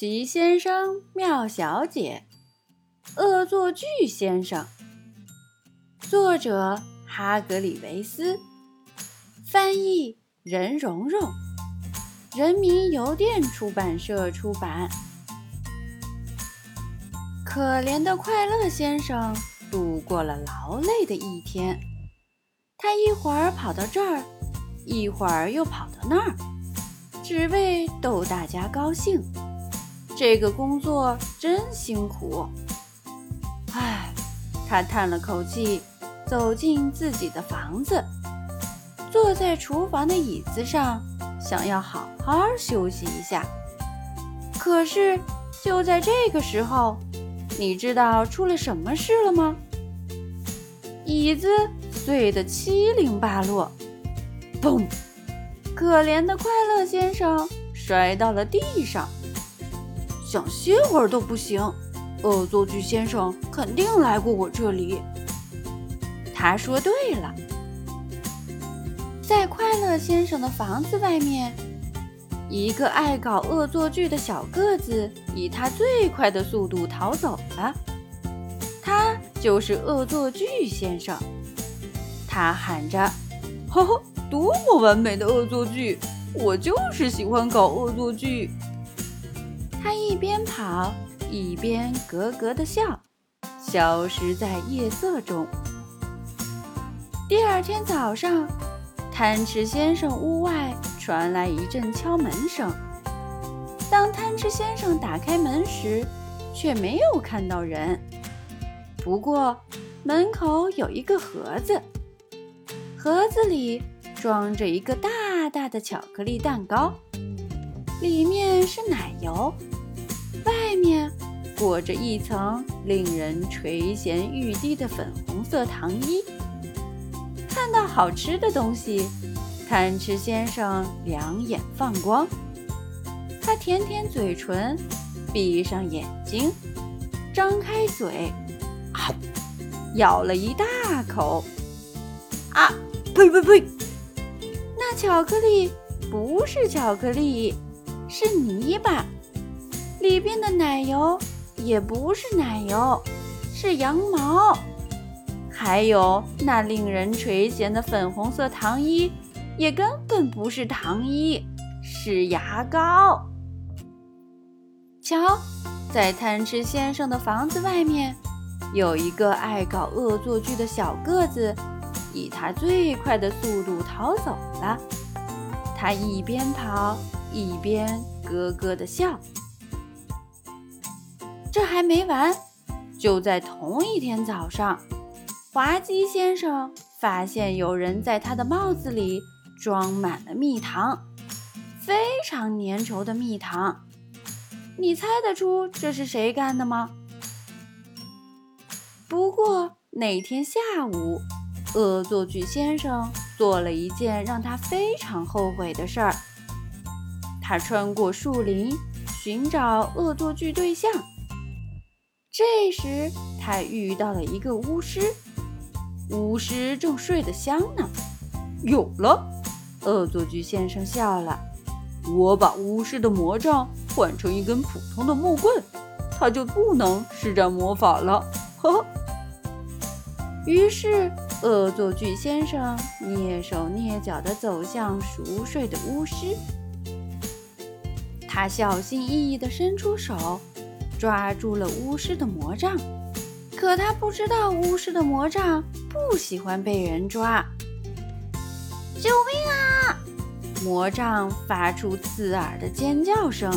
奇先生妙小姐，恶作剧先生。作者：哈格里维斯，翻译：任蓉蓉，人民邮电出版社出版。可怜的快乐先生度过了劳累的一天，他一会儿跑到这儿，一会儿又跑到那儿，只为逗大家高兴。这个工作真辛苦。唉，他叹了口气，走进自己的房子，坐在厨房的椅子上，想要好好休息一下。可是就在这个时候，你知道出了什么事了吗？椅子碎得七零八落，嘣！可怜的快乐先生摔到了地上。想歇会儿都不行，恶作剧先生肯定来过我这里。他说对了，在快乐先生的房子外面，一个爱搞恶作剧的小个子以他最快的速度逃走了。他就是恶作剧先生。他喊着：“呵呵，多么完美的恶作剧！我就是喜欢搞恶作剧。”他一边跑一边咯咯的笑，消失在夜色中。第二天早上，贪吃先生屋外传来一阵敲门声。当贪吃先生打开门时，却没有看到人。不过，门口有一个盒子，盒子里装着一个大大的巧克力蛋糕。里面是奶油，裹着一层令人垂涎欲滴的粉红色糖衣。看到好吃的东西，贪吃先生两眼放光。他舔舔嘴唇，闭上眼睛，张开嘴，啊，咬了一大口。啊，呸呸呸！那巧克力不是巧克力。是泥巴，里边的奶油也不是奶油，是羊毛，还有那令人垂涎的粉红色糖衣，也根本不是糖衣，是牙膏。瞧，在贪吃先生的房子外面，有一个爱搞恶作剧的小个子，以他最快的速度逃走了。他一边跑。一边咯咯的笑。这还没完，就在同一天早上，滑稽先生发现有人在他的帽子里装满了蜜糖，非常粘稠的蜜糖。你猜得出这是谁干的吗？不过那天下午，恶作剧先生做了一件让他非常后悔的事儿。他穿过树林，寻找恶作剧对象。这时，他遇到了一个巫师，巫师正睡得香呢。有了，恶作剧先生笑了。我把巫师的魔杖换成一根普通的木棍，他就不能施展魔法了。呵呵。于是，恶作剧先生蹑手蹑脚地走向熟睡的巫师。他小心翼翼地伸出手，抓住了巫师的魔杖。可他不知道，巫师的魔杖不喜欢被人抓。救命啊！魔杖发出刺耳的尖叫声，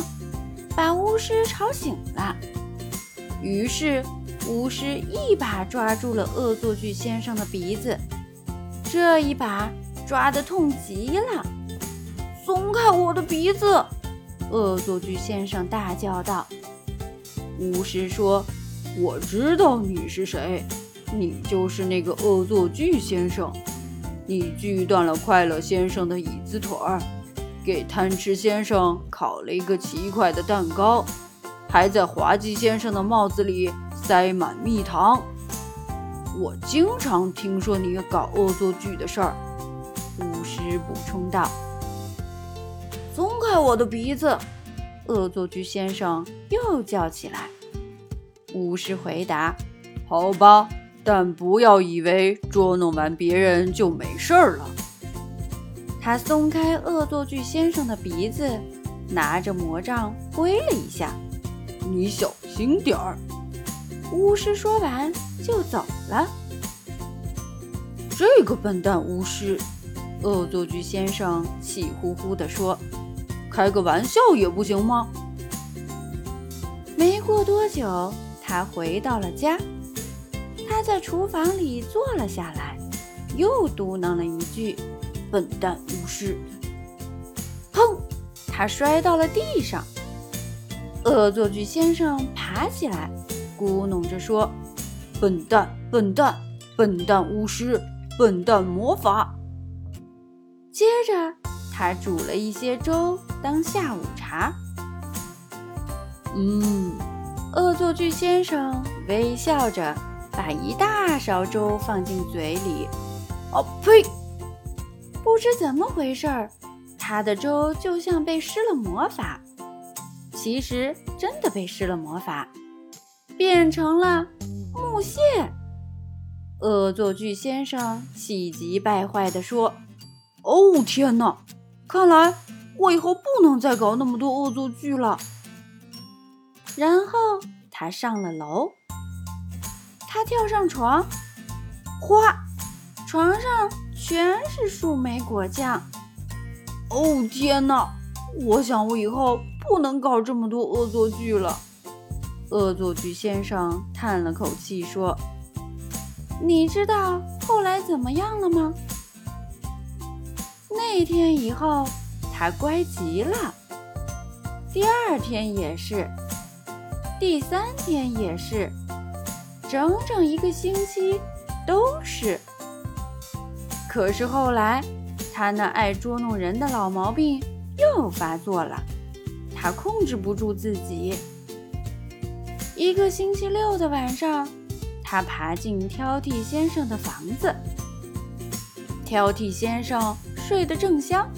把巫师吵醒了。于是，巫师一把抓住了恶作剧先生的鼻子，这一把抓得痛极了。松开我的鼻子！恶作剧先生大叫道：“巫师说，我知道你是谁，你就是那个恶作剧先生。你锯断了快乐先生的椅子腿儿，给贪吃先生烤了一个奇怪的蛋糕，还在滑稽先生的帽子里塞满蜜糖。我经常听说你搞恶作剧的事儿。”巫师补充道。松开我的鼻子！恶作剧先生又叫起来。巫师回答：“好吧，但不要以为捉弄完别人就没事儿了。”他松开恶作剧先生的鼻子，拿着魔杖挥了一下：“你小心点儿。”巫师说完就走了。这个笨蛋巫师，恶作剧先生气呼呼地说：“开个玩笑也不行吗？”没过多久，他回到了家。他在厨房里坐了下来，又嘟囔了一句：“笨蛋巫师！”砰！他摔到了地上。恶作剧先生爬起来。咕哝着说：“笨蛋，笨蛋，笨蛋巫师，笨蛋魔法。”接着，他煮了一些粥当下午茶。嗯，恶作剧先生微笑着把一大勺粥放进嘴里。哦呸！不知怎么回事儿，他的粥就像被施了魔法。其实，真的被施了魔法。变成了木屑。恶作剧先生气急败坏地说：“哦天哪！看来我以后不能再搞那么多恶作剧了。”然后他上了楼，他跳上床，哗，床上全是树莓果酱。哦天哪！我想我以后不能搞这么多恶作剧了。恶作剧先生叹了口气说：“你知道后来怎么样了吗？那天以后，他乖极了。第二天也是，第三天也是，整整一个星期都是。可是后来，他那爱捉弄人的老毛病又发作了，他控制不住自己。”一个星期六的晚上，他爬进挑剔先生的房子。挑剔先生睡得正香。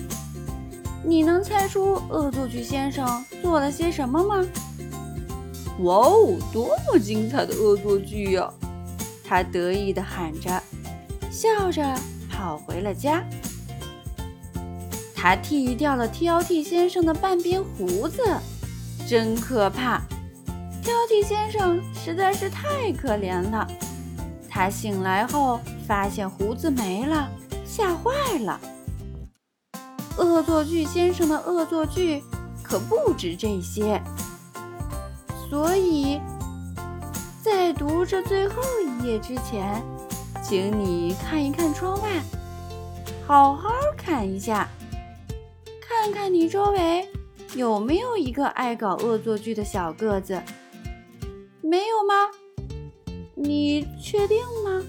你能猜出恶作剧先生做了些什么吗？哇哦，多么精彩的恶作剧呀！他得意地喊着，笑着跑回了家。他剃掉了挑剔先生的半边胡子，真可怕。挑剔先生实在是太可怜了。他醒来后发现胡子没了，吓坏了。恶作剧先生的恶作剧可不止这些，所以在读这最后一页之前，请你看一看窗外，好好看一下，看看你周围有没有一个爱搞恶作剧的小个子。没有吗？你确定吗？